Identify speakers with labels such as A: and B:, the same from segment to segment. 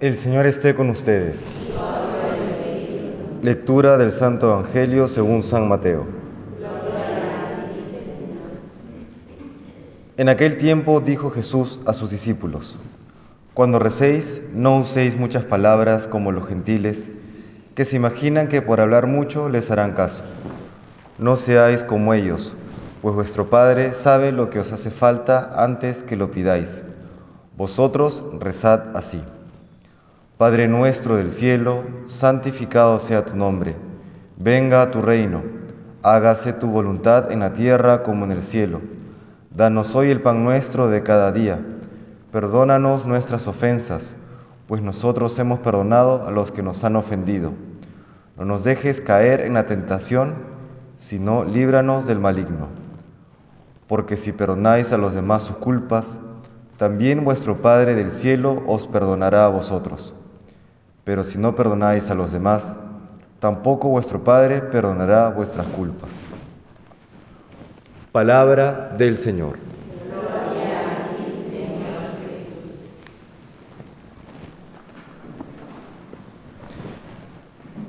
A: El Señor esté con ustedes. Lectura del Santo Evangelio según San Mateo. En aquel tiempo dijo Jesús a sus discípulos, Cuando recéis, no uséis muchas palabras como los gentiles, que se imaginan que por hablar mucho les harán caso. No seáis como ellos, pues vuestro Padre sabe lo que os hace falta antes que lo pidáis. Vosotros rezad así. Padre nuestro del cielo, santificado sea tu nombre. Venga a tu reino. Hágase tu voluntad en la tierra como en el cielo. Danos hoy el pan nuestro de cada día. Perdónanos nuestras ofensas, pues nosotros hemos perdonado a los que nos han ofendido. No nos dejes caer en la tentación, sino líbranos del maligno. Porque si perdonáis a los demás sus culpas, también vuestro Padre del cielo os perdonará a vosotros. Pero si no perdonáis a los demás, tampoco vuestro Padre perdonará vuestras culpas. Palabra del Señor.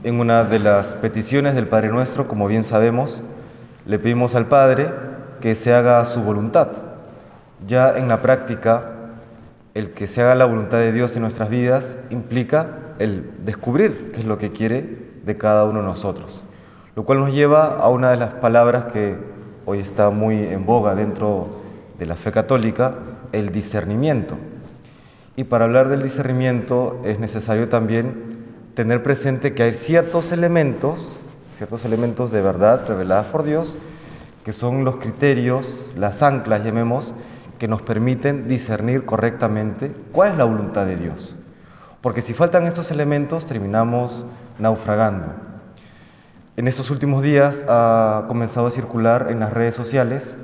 A: En una de las peticiones del Padre Nuestro, como bien sabemos, le pedimos al Padre que se haga su voluntad. Ya en la práctica, el que se haga la voluntad de Dios en nuestras vidas implica el descubrir qué es lo que quiere de cada uno de nosotros. Lo cual nos lleva a una de las palabras que hoy está muy en boga dentro de la fe católica, el discernimiento. Y para hablar del discernimiento es necesario también tener presente que hay ciertos elementos, ciertos elementos de verdad reveladas por Dios, que son los criterios, las anclas, llamemos, que nos permiten discernir correctamente cuál es la voluntad de Dios. Porque si faltan estos elementos, terminamos naufragando. En estos últimos días ha comenzado a circular en las redes sociales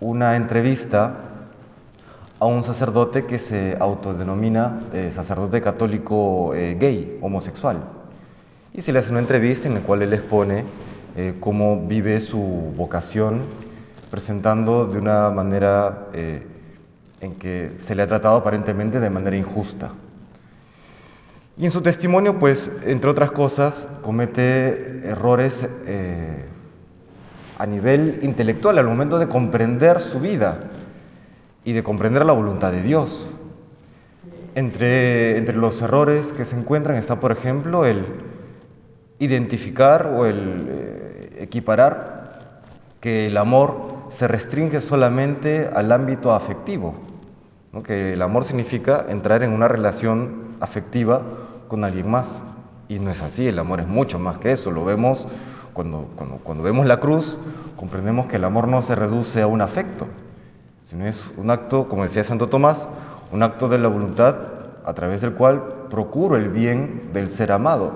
A: una entrevista a un sacerdote que se autodenomina eh, sacerdote católico eh, gay, homosexual. Y se le hace una entrevista en la cual él expone eh, cómo vive su vocación, presentando de una manera en que se le ha tratado aparentemente de manera injusta. Y en su testimonio, pues, entre otras cosas, comete errores a nivel intelectual al momento de comprender su vida y de comprender la voluntad de Dios. Entre, entre los errores que se encuentran está, por ejemplo, el identificar o el eh, equiparar que el amor se restringe solamente al ámbito afectivo, que el amor significa entrar en una relación afectiva con alguien más. Y no es así, el amor es mucho más que eso, lo vemos cuando, cuando, cuando vemos la cruz, comprendemos que el amor no se reduce a un afecto, sino es un acto, como decía Santo Tomás, un acto de la voluntad a través del cual procuro el bien del ser amado.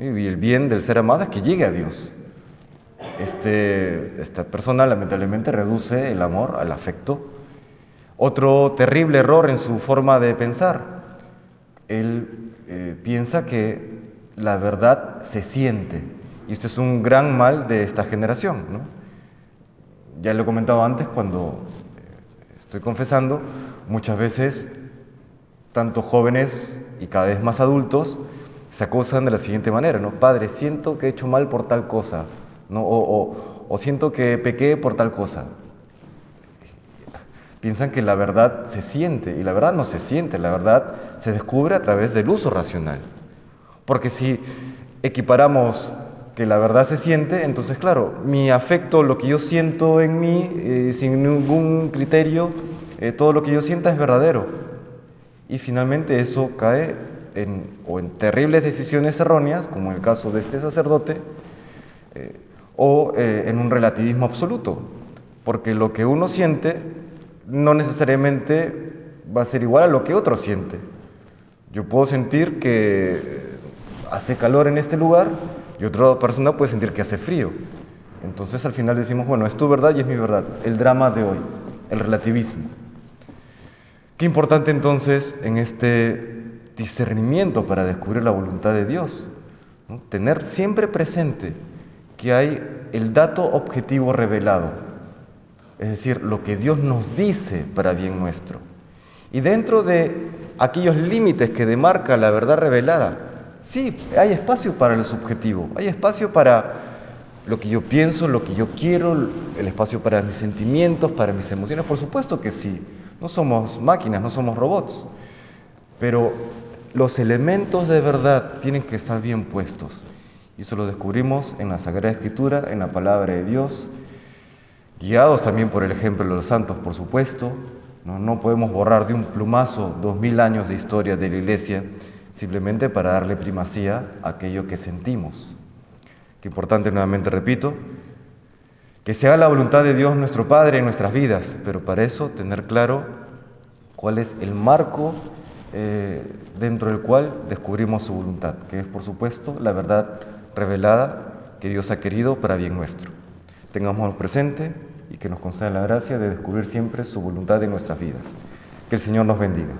A: Y el bien del ser amado es que llegue a Dios. Este, esta persona lamentablemente reduce el amor al afecto. Otro terrible error en su forma de pensar. Él eh, piensa que la verdad se siente. Y esto es un gran mal de esta generación. ¿no? ya lo he comentado antes, cuando eh, estoy confesando, muchas veces, tanto jóvenes y cada vez más adultos, se acusan de la siguiente manera, ¿no? Padre, siento que he hecho mal por tal cosa, ¿no? O, o siento que pequé por tal cosa. Piensan que la verdad se siente, y la verdad no se siente, la verdad se descubre a través del uso racional. Porque si equiparamos que la verdad se siente, entonces claro, mi afecto, lo que yo siento en mí, eh, sin ningún criterio, eh, todo lo que yo sienta es verdadero. Y finalmente eso cae en, o en terribles decisiones erróneas, como en el caso de este sacerdote, eh, o en un relativismo absoluto, porque lo que uno siente no necesariamente va a ser igual a lo que otro siente. Yo puedo sentir que hace calor en este lugar, y otra persona puede sentir que hace frío. Entonces al final decimos, bueno, es tu verdad y es mi verdad. El drama de hoy, el relativismo. Qué importante entonces en este discernimiento para descubrir la voluntad de Dios. Tener siempre presente que hay el dato objetivo revelado, es decir, lo que Dios nos dice para bien nuestro. Y dentro de aquellos límites que demarca la verdad revelada. Sí, hay espacio para el subjetivo, hay espacio para lo que yo pienso, lo que yo quiero, el espacio para mis sentimientos, para mis emociones, por supuesto que sí. No somos máquinas, no somos robots, pero los elementos de verdad tienen que estar bien puestos. Y eso lo descubrimos en la Sagrada Escritura, en la palabra de Dios, guiados también por el ejemplo de los santos, por supuesto. No, podemos borrar de un plumazo dos mil años de historia de la Iglesia simplemente para darle primacía a aquello que sentimos. Qué importante, nuevamente repito, que sea la voluntad de Dios nuestro Padre en nuestras vidas, pero para eso tener claro cuál es el marco eh, dentro del cual descubrimos su voluntad, que es por supuesto la verdad revelada que Dios ha querido para bien nuestro. Tengamos presente y que nos conceda la gracia de descubrir siempre su voluntad en nuestras vidas. Que el Señor nos bendiga.